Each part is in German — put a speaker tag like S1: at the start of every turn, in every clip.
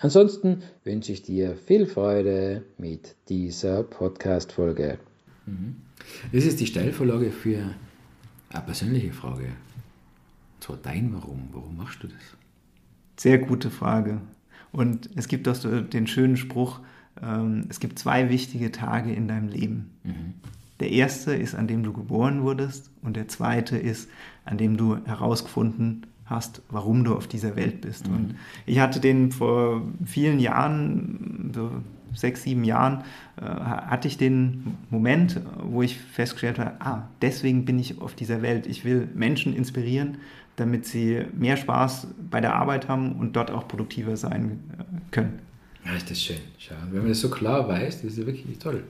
S1: Ansonsten wünsche ich dir viel Freude mit dieser Podcast-Folge. Mhm. Das ist die Steilvorlage für eine persönliche Frage. Und zwar dein Warum. Warum machst du das?
S2: Sehr gute Frage. Und es gibt auch so den schönen Spruch, ähm, es gibt zwei wichtige Tage in deinem Leben. Mhm. Der erste ist, an dem du geboren wurdest und der zweite ist, an dem du herausgefunden hast, warum du auf dieser Welt bist. Mhm. Und ich hatte den vor vielen Jahren, so sechs, sieben Jahren, äh, hatte ich den Moment, wo ich festgestellt habe, ah, deswegen bin ich auf dieser Welt. Ich will Menschen inspirieren, damit sie mehr Spaß bei der Arbeit haben und dort auch produktiver sein äh, können.
S1: Ja, ist das schön. Schau. Wenn man das so klar weiß, das ist wirklich toll.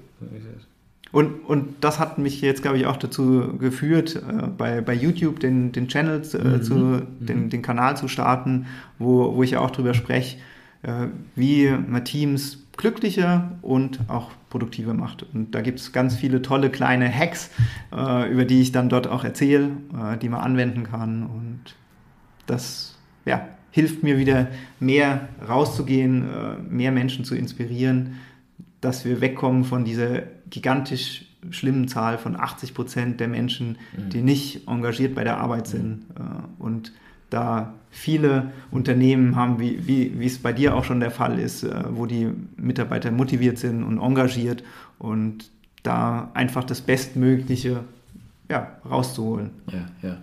S2: Und, und das hat mich jetzt, glaube ich, auch dazu geführt, äh, bei, bei YouTube den, den Channel äh, mhm. zu, mhm. den, den Kanal zu starten, wo, wo ich auch darüber spreche, äh, wie man Teams glücklicher und auch produktiver macht. Und da gibt es ganz viele tolle kleine Hacks, äh, über die ich dann dort auch erzähle, äh, die man anwenden kann. Und das ja, hilft mir wieder mehr rauszugehen, äh, mehr Menschen zu inspirieren dass wir wegkommen von dieser gigantisch schlimmen Zahl von 80 Prozent der Menschen, mhm. die nicht engagiert bei der Arbeit sind. Äh, und da viele Unternehmen haben, wie, wie, wie es bei dir auch schon der Fall ist, äh, wo die Mitarbeiter motiviert sind und engagiert und da einfach das Bestmögliche ja, rauszuholen.
S1: Ja, ja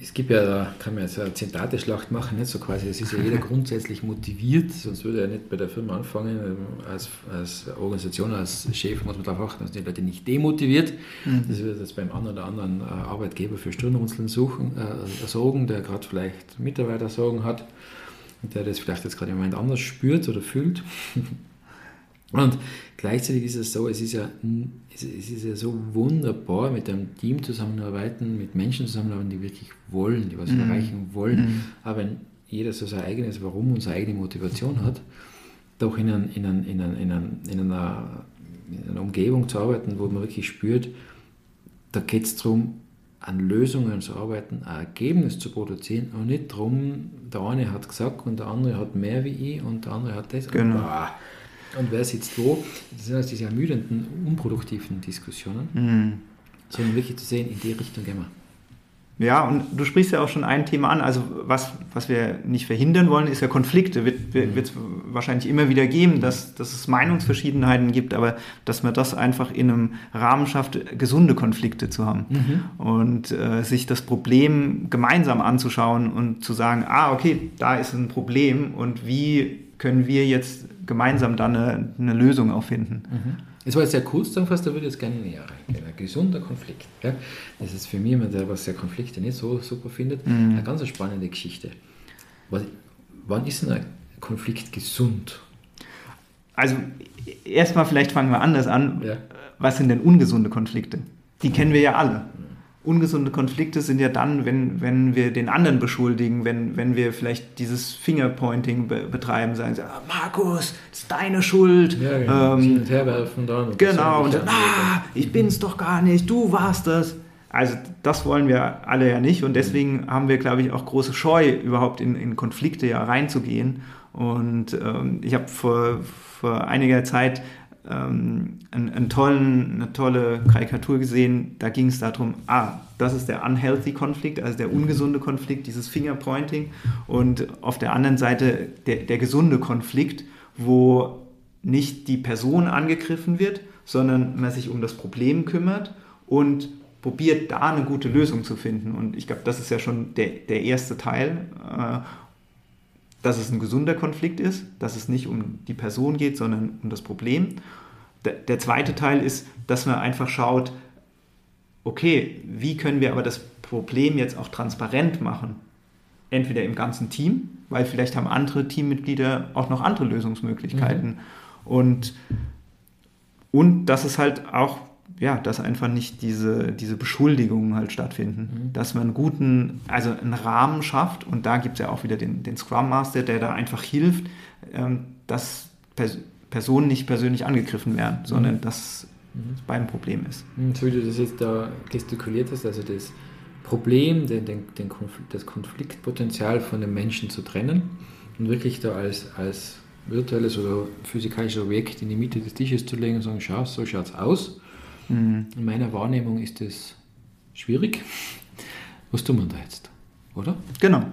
S1: es gibt ja, kann man jetzt eine Zitate-Schlacht machen, nicht so quasi, es ist ja jeder grundsätzlich motiviert, sonst würde er nicht bei der Firma anfangen. Als, als Organisation, als Chef muss man darauf achten, dass die Leute nicht demotiviert. Mhm. Das wird jetzt beim einen oder anderen äh, Arbeitgeber für Stirnrunzeln suchen, äh, sorgen, der gerade vielleicht Mitarbeitersorgen hat und der das vielleicht jetzt gerade im Moment anders spürt oder fühlt. Und gleichzeitig ist es so, es ist ja, es ist ja so wunderbar, mit einem Team zusammenarbeiten, mit Menschen zusammenarbeiten, die wirklich wollen, die was mhm. erreichen wollen. Mhm. Aber wenn jeder so sein eigenes Warum und seine eigene Motivation hat, doch in, ein, in, ein, in, ein, in, ein, in, einer, in einer Umgebung zu arbeiten, wo man wirklich spürt, da geht es darum, an Lösungen zu arbeiten, ein Ergebnis zu produzieren und nicht darum, der eine hat gesagt und der andere hat mehr wie ich und der andere hat das.
S2: Genau.
S1: Und, ah, und wer sitzt wo. Das sind also diese ermüdenden, unproduktiven Diskussionen, mhm. sondern wirklich zu sehen, in die Richtung gehen wir.
S2: Ja, und du sprichst ja auch schon ein Thema an. Also was, was wir nicht verhindern wollen, ist ja Konflikte. Wird es mhm. wahrscheinlich immer wieder geben, dass, dass es Meinungsverschiedenheiten gibt, aber dass man das einfach in einem Rahmen schafft, gesunde Konflikte zu haben. Mhm. Und äh, sich das Problem gemeinsam anzuschauen und zu sagen, ah, okay, da ist ein Problem und wie können wir jetzt gemeinsam dann eine, eine Lösung auch finden.
S1: Mhm. Es war jetzt sehr kurz zusammengefasst, da würde ich jetzt gerne näher reingehen. Ein gesunder Konflikt. Ja? Das ist für mich jemand, der was der Konflikte nicht so super findet, mhm. eine ganz spannende Geschichte. Was, wann ist denn ein Konflikt gesund?
S2: Also erstmal vielleicht fangen wir anders an. Ja. Was sind denn ungesunde Konflikte? Die kennen wir ja alle ungesunde Konflikte sind ja dann, wenn, wenn wir den anderen beschuldigen, wenn, wenn wir vielleicht dieses Fingerpointing be betreiben, sagen, ah, Markus, das ist deine Schuld. Ja, genau. Ähm, herwerfen dann. Und genau, und dann, ah, ich bin's doch gar nicht, du warst das. Also das wollen wir alle ja nicht und deswegen haben wir, glaube ich, auch große Scheu, überhaupt in, in Konflikte ja reinzugehen. Und ähm, ich habe vor, vor einiger Zeit ähm, einen, einen tollen, eine tolle Karikatur gesehen. Da ging es darum, ah, das ist der unhealthy Konflikt, also der ungesunde Konflikt, dieses Fingerpointing. Und auf der anderen Seite der, der gesunde Konflikt, wo nicht die Person angegriffen wird, sondern man sich um das Problem kümmert und probiert da eine gute Lösung zu finden. Und ich glaube, das ist ja schon der, der erste Teil. Dass es ein gesunder Konflikt ist, dass es nicht um die Person geht, sondern um das Problem. Der, der zweite Teil ist, dass man einfach schaut, okay, wie können wir aber das Problem jetzt auch transparent machen? Entweder im ganzen Team, weil vielleicht haben andere Teammitglieder auch noch andere Lösungsmöglichkeiten. Mhm. Und, und dass es halt auch, ja, dass einfach nicht diese, diese Beschuldigungen halt stattfinden. Mhm. Dass man einen guten, also einen Rahmen schafft und da gibt es ja auch wieder den, den Scrum Master, der da einfach hilft, ähm, dass Pers Personen nicht persönlich angegriffen werden, sondern mhm. dass mhm. beim Problem ist.
S1: Mhm, so wie du das jetzt da gestikuliert hast, also das Problem, den, den, den Konflikt, das Konfliktpotenzial von den Menschen zu trennen und wirklich da als, als virtuelles oder physikalisches Objekt in die Mitte des Tisches zu legen und sagen, schau, so schaut es aus. Mhm. In meiner Wahrnehmung ist das schwierig. Was tun wir da jetzt, oder?
S2: Genau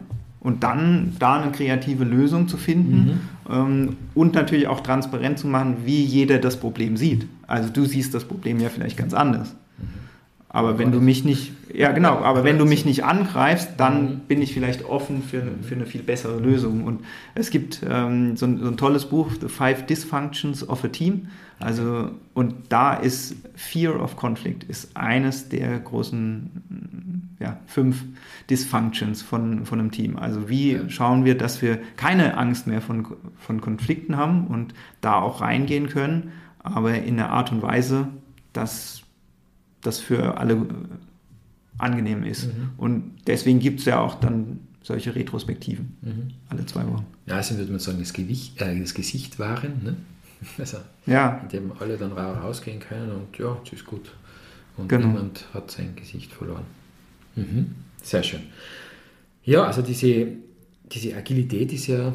S2: und dann da eine kreative Lösung zu finden mhm. ähm, und natürlich auch transparent zu machen, wie jeder das Problem sieht. Also du siehst das Problem ja vielleicht ganz anders. Aber wenn du mich nicht, ja genau, aber wenn du mich nicht angreifst, dann mhm. bin ich vielleicht offen für, für eine viel bessere Lösung. Und es gibt ähm, so, ein, so, ein, tolles Buch, The Five Dysfunctions of a Team. Also, und da ist Fear of Conflict ist eines der großen ja, fünf Dysfunctions von, von einem Team. Also wie ja. schauen wir, dass wir keine Angst mehr von, von Konflikten haben und da auch reingehen können, aber in einer Art und Weise, dass das für alle angenehm ist. Mhm. Und deswegen gibt es ja auch dann solche Retrospektiven mhm. alle zwei Wochen.
S1: Ja, also würde man sagen, das, Gewicht, äh, das Gesicht wahren, ne? also,
S2: ja.
S1: in dem alle dann rausgehen können und ja, es ist gut. Und genau. niemand hat sein Gesicht verloren. Mhm. Sehr schön. Ja, also diese, diese Agilität ist ja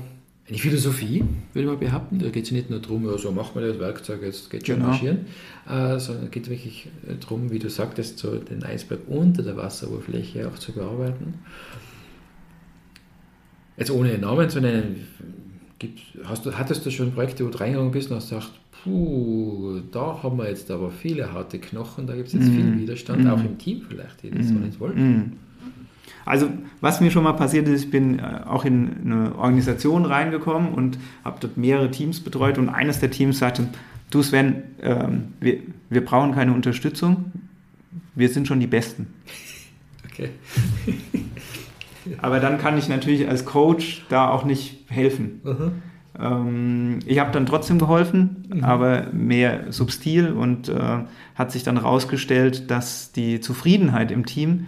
S1: eine Philosophie, würde mal behaupten. Da geht es nicht nur darum, so macht man das Werkzeug, jetzt geht schon genau. marschieren, äh, sondern es geht wirklich darum, wie du sagtest, so den Eisberg unter der Wasseroberfläche auch zu bearbeiten. Jetzt ohne Namen zu nennen, gibt, hast du, hattest du schon Projekte, wo du reingegangen bist und hast gesagt, puh, da haben wir jetzt aber viele harte Knochen, da gibt es jetzt mm. viel Widerstand, mm. auch im Team vielleicht, die das mm. so nicht wollen.
S2: Also was mir schon mal passiert ist, ich bin äh, auch in eine Organisation reingekommen und habe dort mehrere Teams betreut und eines der Teams sagte, du Sven, ähm, wir, wir brauchen keine Unterstützung, wir sind schon die Besten.
S1: Okay.
S2: Aber dann kann ich natürlich als Coach da auch nicht helfen. Uh ähm, ich habe dann trotzdem geholfen, mhm. aber mehr subtil und äh, hat sich dann herausgestellt, dass die Zufriedenheit im Team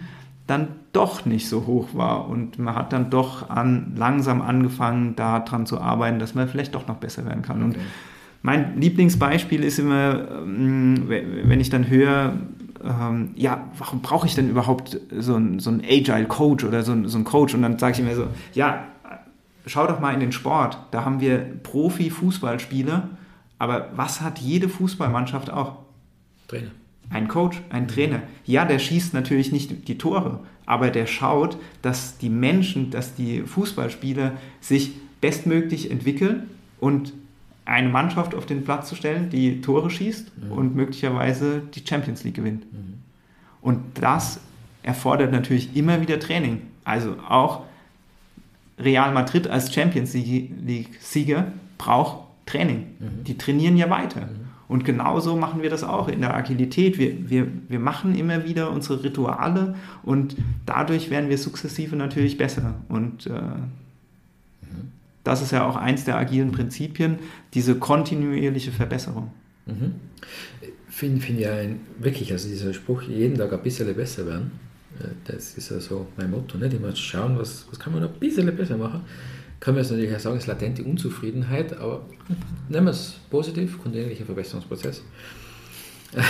S2: dann doch nicht so hoch war und man hat dann doch an, langsam angefangen, daran zu arbeiten, dass man vielleicht doch noch besser werden kann. Und mein Lieblingsbeispiel ist immer, ähm, wenn ich dann höre, ähm, ja, warum brauche ich denn überhaupt so einen, so einen Agile Coach oder so, so einen Coach? Und dann sage ich mir so, ja, schau doch mal in den Sport. Da haben wir Profi-Fußballspieler, aber was hat jede Fußballmannschaft auch?
S1: Trainer.
S2: Ein Coach, ein Trainer. Ja, der schießt natürlich nicht die Tore, aber der schaut, dass die Menschen, dass die Fußballspieler sich bestmöglich entwickeln und eine Mannschaft auf den Platz zu stellen, die Tore schießt mhm. und möglicherweise die Champions League gewinnt. Mhm. Und das erfordert natürlich immer wieder Training. Also auch Real Madrid als Champions League-Sieger braucht Training. Mhm. Die trainieren ja weiter. Und genauso machen wir das auch in der Agilität. Wir, wir, wir machen immer wieder unsere Rituale und dadurch werden wir sukzessive natürlich besser. Und äh, mhm. das ist ja auch eins der agilen Prinzipien, diese kontinuierliche Verbesserung.
S1: Mhm. Finde find ja ein, wirklich, also dieser Spruch, jeden Tag ein bisschen besser werden, äh, das ist ja so mein Motto, nicht? immer schauen, was, was kann man noch ein bisschen besser machen kann man jetzt natürlich auch sagen, es ist latente Unzufriedenheit, aber nehmen wir es positiv, kontinuierlicher Verbesserungsprozess.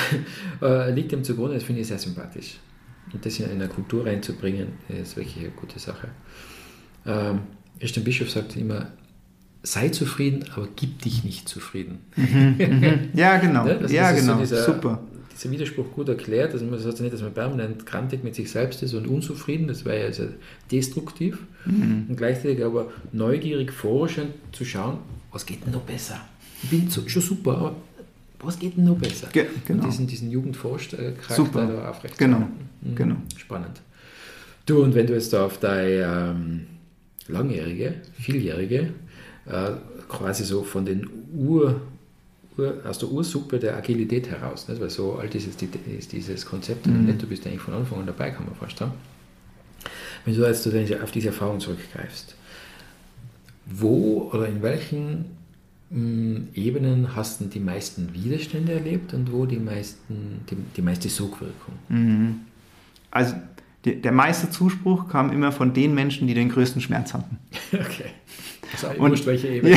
S1: Äh, liegt dem zugrunde, das finde ich sehr sympathisch. Und das in eine Kultur reinzubringen, ist wirklich eine gute Sache. Ähm, Christian Bischof sagt immer, sei zufrieden, aber gib dich nicht zufrieden.
S2: Mhm, mhm. ja, genau.
S1: Ne?
S2: Ja, genau.
S1: So Super dieser Widerspruch gut erklärt. Also das heißt nicht, dass man permanent krantig mit sich selbst ist und unzufrieden, das wäre ja also destruktiv. Mhm. Und gleichzeitig aber neugierig, forschend zu schauen, was geht denn noch besser? Ich bin so, schon super, aber was geht denn noch besser?
S2: Ge genau.
S1: Und diesen, diesen Jugendforschcharakter
S2: super.
S1: da aufrecht
S2: genau. Mhm. genau.
S1: Spannend. Du, und wenn du jetzt da auf deine ähm, langjährige, vieljährige, äh, quasi so von den Ur- aus der Ursuppe der Agilität heraus, nicht? weil so alt ist, ist dieses Konzept mhm. nicht, du bist eigentlich von Anfang an dabei, kann man vorstellen. Wenn du jetzt auf diese Erfahrung zurückgreifst, wo oder in welchen mm, Ebenen hast du die meisten Widerstände erlebt und wo die, meisten, die, die meiste Sogwirkung?
S2: Mhm. Also die, der meiste Zuspruch kam immer von den Menschen, die den größten Schmerz hatten.
S1: Okay.
S2: Und, welche Ebene.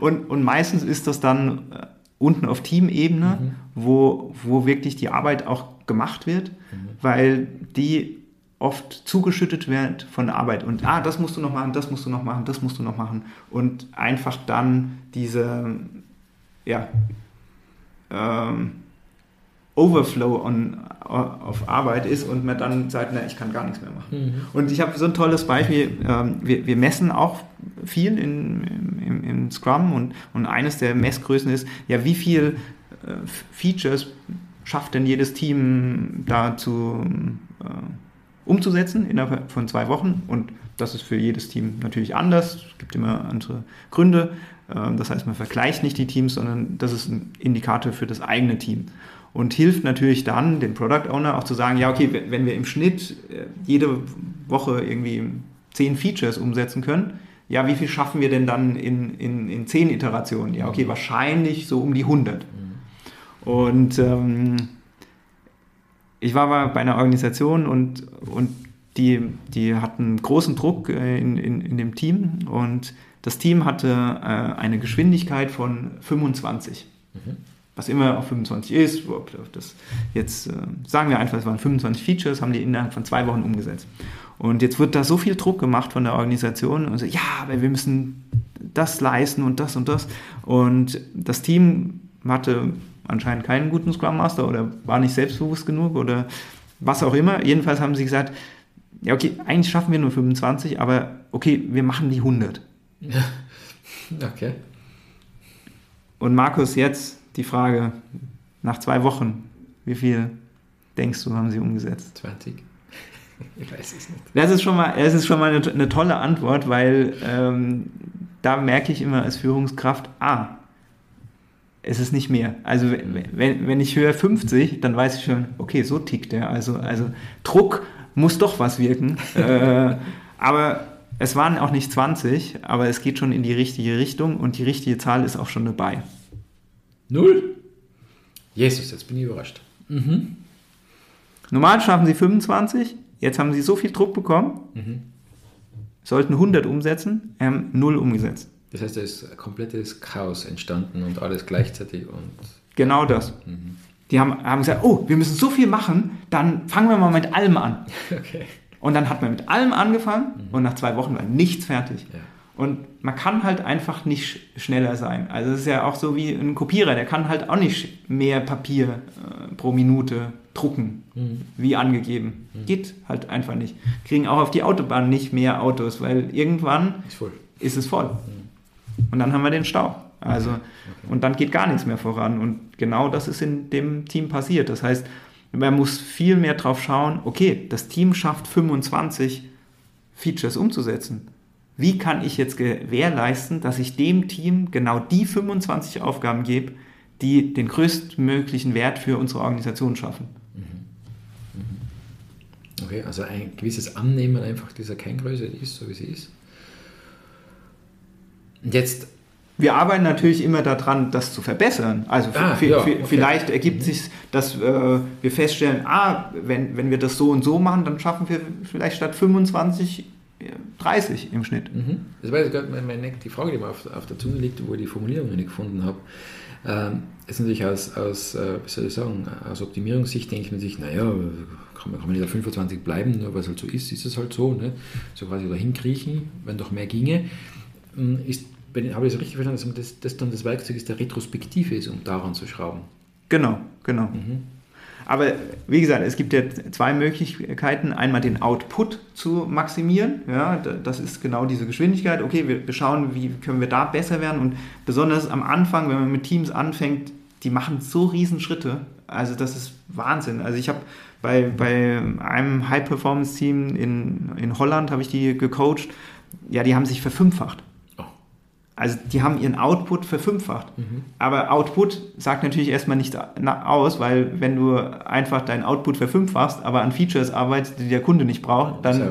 S2: und, und meistens ist das dann äh, unten auf Teamebene, mhm. wo, wo wirklich die Arbeit auch gemacht wird, mhm. weil die oft zugeschüttet wird von Arbeit und ah, das musst du noch machen, das musst du noch machen, das musst du noch machen und einfach dann diese ja, ähm, Overflow on, auf Arbeit ist und man dann sagt, na, ich kann gar nichts mehr machen. Mhm. Und ich habe so ein tolles Beispiel, ähm, wir, wir, messen auch viel in, im, im, Scrum und, und eines der Messgrößen ist, ja, wie viel äh, Features schafft denn jedes Team da zu äh, umzusetzen innerhalb von zwei Wochen. Und das ist für jedes Team natürlich anders. Es gibt immer andere Gründe. Ähm, das heißt, man vergleicht nicht die Teams, sondern das ist ein Indikator für das eigene Team. Und hilft natürlich dann den Product Owner auch zu sagen, ja, okay, wenn wir im Schnitt äh, jede Woche irgendwie zehn Features umsetzen können, ja, wie viel schaffen wir denn dann in, in, in zehn Iterationen? Ja, okay, wahrscheinlich so um die 100. Mhm. Und ähm, ich war bei einer Organisation und, und die, die hatten großen Druck äh, in, in, in dem Team und das Team hatte äh, eine Geschwindigkeit von 25. Mhm. Was immer auf 25 ist, das jetzt äh, sagen wir einfach, es waren 25 Features, haben die innerhalb von zwei Wochen umgesetzt. Und jetzt wird da so viel Druck gemacht von der Organisation und so, ja, aber wir müssen das leisten und das und das. Und das Team hatte anscheinend keinen guten Scrum Master oder war nicht selbstbewusst genug oder was auch immer. Jedenfalls haben sie gesagt, ja, okay, eigentlich schaffen wir nur 25, aber okay, wir machen die 100.
S1: okay.
S2: Und Markus, jetzt die Frage, nach zwei Wochen, wie viel denkst du, haben sie umgesetzt?
S1: 20. Ich weiß es nicht.
S2: Das ist schon mal, das ist schon mal eine, eine tolle Antwort, weil ähm, da merke ich immer als Führungskraft, ah, es ist nicht mehr. Also wenn, wenn ich höre 50, dann weiß ich schon, okay, so tickt er. Also, also Druck muss doch was wirken. äh, aber es waren auch nicht 20, aber es geht schon in die richtige Richtung und die richtige Zahl ist auch schon dabei.
S1: Null? Jesus, jetzt bin ich überrascht.
S2: Mhm. Normal schaffen sie 25, jetzt haben sie so viel Druck bekommen, mhm. sollten 100 umsetzen, haben null umgesetzt.
S1: Das heißt, da ist komplettes Chaos entstanden und alles gleichzeitig und.
S2: Genau das. Mhm. Die haben, haben gesagt, oh, wir müssen so viel machen, dann fangen wir mal mit allem an. Okay. Und dann hat man mit allem angefangen mhm. und nach zwei Wochen war nichts fertig. Ja. Und man kann halt einfach nicht schneller sein. Also es ist ja auch so wie ein Kopierer, der kann halt auch nicht mehr Papier äh, pro Minute drucken, mhm. wie angegeben. Mhm. Geht halt einfach nicht. Kriegen auch auf die Autobahn nicht mehr Autos, weil irgendwann ist, ist es voll. Mhm. Und dann haben wir den Stau. Also, okay. und dann geht gar nichts mehr voran. Und genau das ist in dem Team passiert. Das heißt, man muss viel mehr drauf schauen, okay, das Team schafft 25 Features umzusetzen. Wie kann ich jetzt gewährleisten, dass ich dem Team genau die 25 Aufgaben gebe, die den größtmöglichen Wert für unsere Organisation schaffen? Mhm.
S1: Mhm. Okay, also ein gewisses Annehmen einfach dieser Kerngröße ist, so wie sie ist.
S2: Jetzt wir arbeiten natürlich immer daran, das zu verbessern. Also ah, ja, okay. vielleicht ergibt mhm. sich, dass äh, wir feststellen, ah, wenn, wenn wir das so und so machen, dann schaffen wir vielleicht statt 25 30 im Schnitt.
S1: Mhm. Das war jetzt gerade meine, die Frage, die mir auf, auf, der Zunge liegt, wo ich die Formulierung nicht gefunden habe. Ähm, ist natürlich aus, aus äh, wie soll ich sagen, aus Optimierungssicht denkt man sich, naja, kann man, kann man nicht auf 25 bleiben, nur weil es halt so ist, ist es halt so. Ne? So quasi dahin kriechen, wenn doch mehr ginge. Ähm, ist wenn, habe ich es richtig verstanden, dass das, das, dann das Werkzeug ist, der Retrospektive ist, um daran zu schrauben?
S2: Genau, genau. Mhm. Aber wie gesagt, es gibt ja zwei Möglichkeiten. Einmal den Output zu maximieren. Ja, das ist genau diese Geschwindigkeit. Okay, wir schauen, wie können wir da besser werden. Und besonders am Anfang, wenn man mit Teams anfängt, die machen so riesen Schritte. Also das ist Wahnsinn. Also ich habe bei, bei einem High-Performance-Team in, in Holland, habe ich die gecoacht. Ja, die haben sich verfünffacht. Also die haben ihren Output verfünffacht. Mhm. Aber Output sagt natürlich erstmal nichts aus, weil wenn du einfach deinen Output verfünffachst, aber an Features arbeitest, die der Kunde nicht braucht, dann, äh,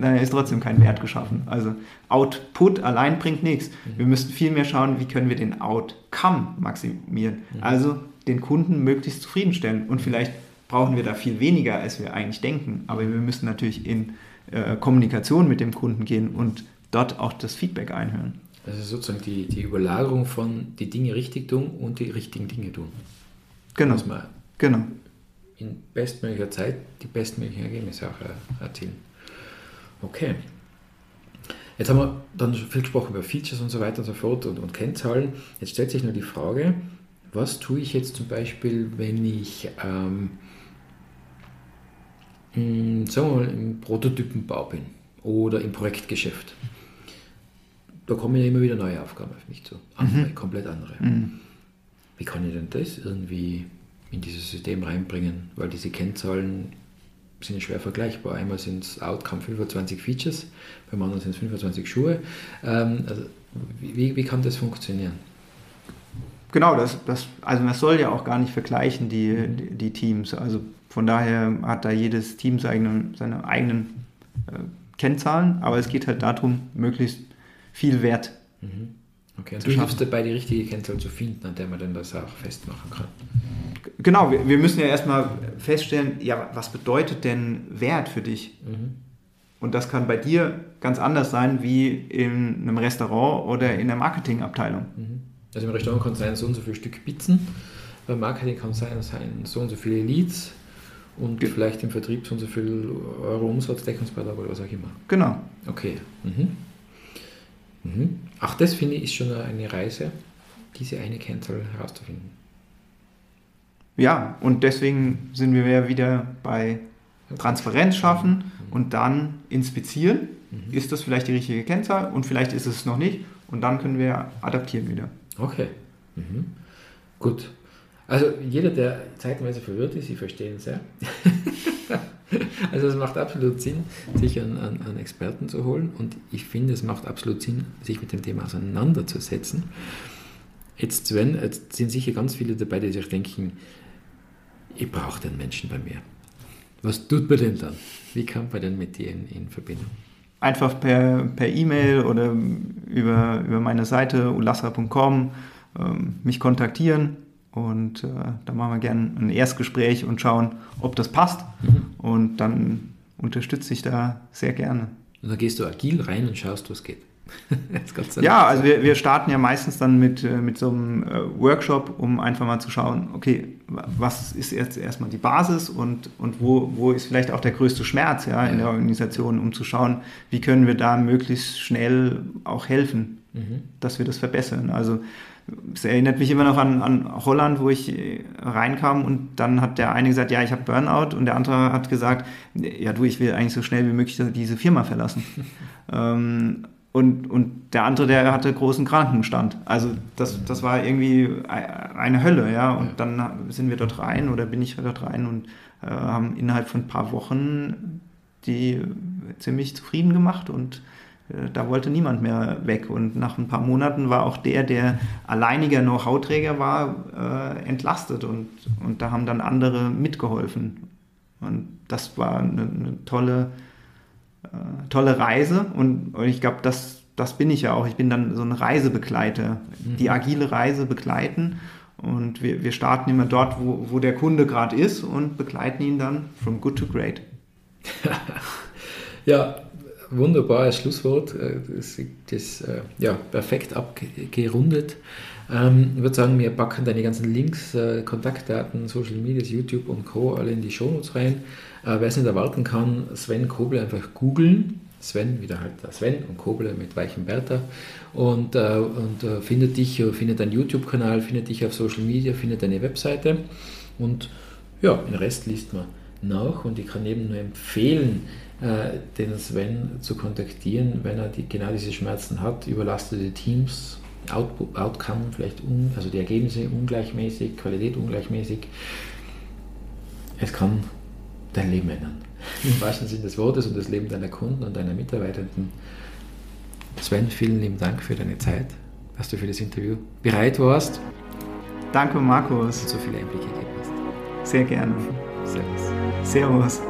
S2: dann ist trotzdem kein Wert geschaffen. Also Output allein bringt nichts. Mhm. Wir müssen viel mehr schauen, wie können wir den Outcome maximieren. Mhm. Also den Kunden möglichst zufriedenstellen. Und vielleicht brauchen wir da viel weniger, als wir eigentlich denken. Aber wir müssen natürlich in äh, Kommunikation mit dem Kunden gehen und dort auch das Feedback einhören.
S1: Also sozusagen die, die Überlagerung von die Dinge richtig tun und die richtigen Dinge tun.
S2: Genau.
S1: Dass man
S2: genau.
S1: in bestmöglicher Zeit die bestmöglichen Ergebnisse auch erzielen. Okay. Jetzt haben wir dann viel gesprochen über Features und so weiter und so fort und, und Kennzahlen. Jetzt stellt sich nur die Frage, was tue ich jetzt zum Beispiel, wenn ich ähm, in, sagen wir mal, im Prototypenbau bin oder im Projektgeschäft? Da kommen ja immer wieder neue Aufgaben auf mich zu. Andere, mhm. komplett andere. Mhm. Wie kann ich denn das irgendwie in dieses System reinbringen? Weil diese Kennzahlen sind schwer vergleichbar. Einmal sind es Outcome 25 Features, beim anderen sind es 25 Schuhe. Ähm, also wie, wie kann das funktionieren?
S2: Genau, das, das, also man soll ja auch gar nicht vergleichen, die, die, die Teams. Also von daher hat da jedes Team seine, seine eigenen äh, Kennzahlen, aber es geht halt darum, möglichst viel Wert.
S1: Mhm. Okay, du hilfst dabei, die richtige Kennzahl zu finden, an der man dann das auch festmachen kann.
S2: Genau, wir, wir müssen ja erstmal feststellen, ja, was bedeutet denn Wert für dich? Mhm. Und das kann bei dir ganz anders sein wie in einem Restaurant oder in der Marketingabteilung.
S1: Mhm. Also im Restaurant kann es sein, so und so viel Stück Pizzen, beim Marketing kann es sein, sein, so und so viele Leads und Ge vielleicht im Vertrieb so und so viel Euro Umsatz, Deckungsbeitrag oder was auch immer.
S2: Genau.
S1: Okay. Mhm. Mhm. Auch das finde ich ist schon eine Reise, diese eine Kennzahl herauszufinden.
S2: Ja, und deswegen sind wir ja wieder bei Transparenz schaffen mhm. und dann inspizieren. Mhm. Ist das vielleicht die richtige Kennzahl und vielleicht ist es noch nicht und dann können wir adaptieren wieder.
S1: Okay. Mhm. Gut. Also jeder, der zeitweise verwirrt ist, ich verstehe ihn sehr. Also es macht absolut Sinn, sich an, an, Experten zu holen und ich finde, es macht absolut Sinn, sich mit dem Thema auseinanderzusetzen. Jetzt, Sven, jetzt sind sicher ganz viele dabei, die sich denken, ich brauche den Menschen bei mir. Was tut man denn dann? Wie kommt man denn mit dir in, in Verbindung?
S2: Einfach per E-Mail per oder über, über meine Seite ulasra.com ähm, mich kontaktieren und äh, da machen wir gerne ein Erstgespräch und schauen, ob das passt. Mhm. Und dann unterstütze ich da sehr gerne.
S1: Und dann gehst du agil rein und schaust, was geht.
S2: ja, also wir, wir starten ja meistens dann mit, äh, mit so einem äh, Workshop, um einfach mal zu schauen, okay, was ist jetzt erstmal die Basis und, und wo, wo ist vielleicht auch der größte Schmerz ja, in der Organisation, um zu schauen, wie können wir da möglichst schnell auch helfen, mhm. dass wir das verbessern. Also es erinnert mich immer noch an, an Holland, wo ich äh, reinkam und dann hat der eine gesagt, ja, ich habe Burnout und der andere hat gesagt, ja du, ich will eigentlich so schnell wie möglich diese Firma verlassen. ähm, und, und der andere, der hatte großen Krankenstand. Also das, das war irgendwie eine Hölle, ja. Und dann sind wir dort rein oder bin ich dort rein und äh, haben innerhalb von ein paar Wochen die ziemlich zufrieden gemacht und da wollte niemand mehr weg. Und nach ein paar Monaten war auch der, der alleiniger Know-how-Träger war, äh, entlastet. Und, und da haben dann andere mitgeholfen. Und das war eine, eine tolle, äh, tolle Reise. Und, und ich glaube, das, das bin ich ja auch. Ich bin dann so ein Reisebegleiter, mhm. die agile Reise begleiten. Und wir, wir starten immer dort, wo, wo der Kunde gerade ist und begleiten ihn dann from good to great.
S1: ja, wunderbares Schlusswort. Äh, das, das äh, ja, perfekt abgerundet. Ähm, ich würde sagen, wir packen deine ganzen Links, äh, Kontaktdaten, Social Media, YouTube und Co. alle in die Shownotes rein. Wer es nicht erwarten kann, Sven Koble einfach googeln. Sven, wieder halt Sven und Koble mit weichem Bertha und, und findet dich, findet deinen YouTube-Kanal, findet dich auf Social Media, findet deine Webseite und ja, den Rest liest man nach und ich kann eben nur empfehlen, den Sven zu kontaktieren, wenn er die, genau diese Schmerzen hat, überlastete Teams, Output, Outcome vielleicht, un, also die Ergebnisse ungleichmäßig, Qualität ungleichmäßig. Es kann dein Leben ändern. Im wahrsten Sinne des Wortes und das Leben deiner Kunden und deiner Mitarbeitenden. Sven, vielen lieben Dank für deine Zeit, dass du für das Interview bereit warst.
S2: Danke, Markus.
S1: Und so viele Einblicke gegeben hast.
S2: Sehr gerne.
S1: Servus.
S2: Servus.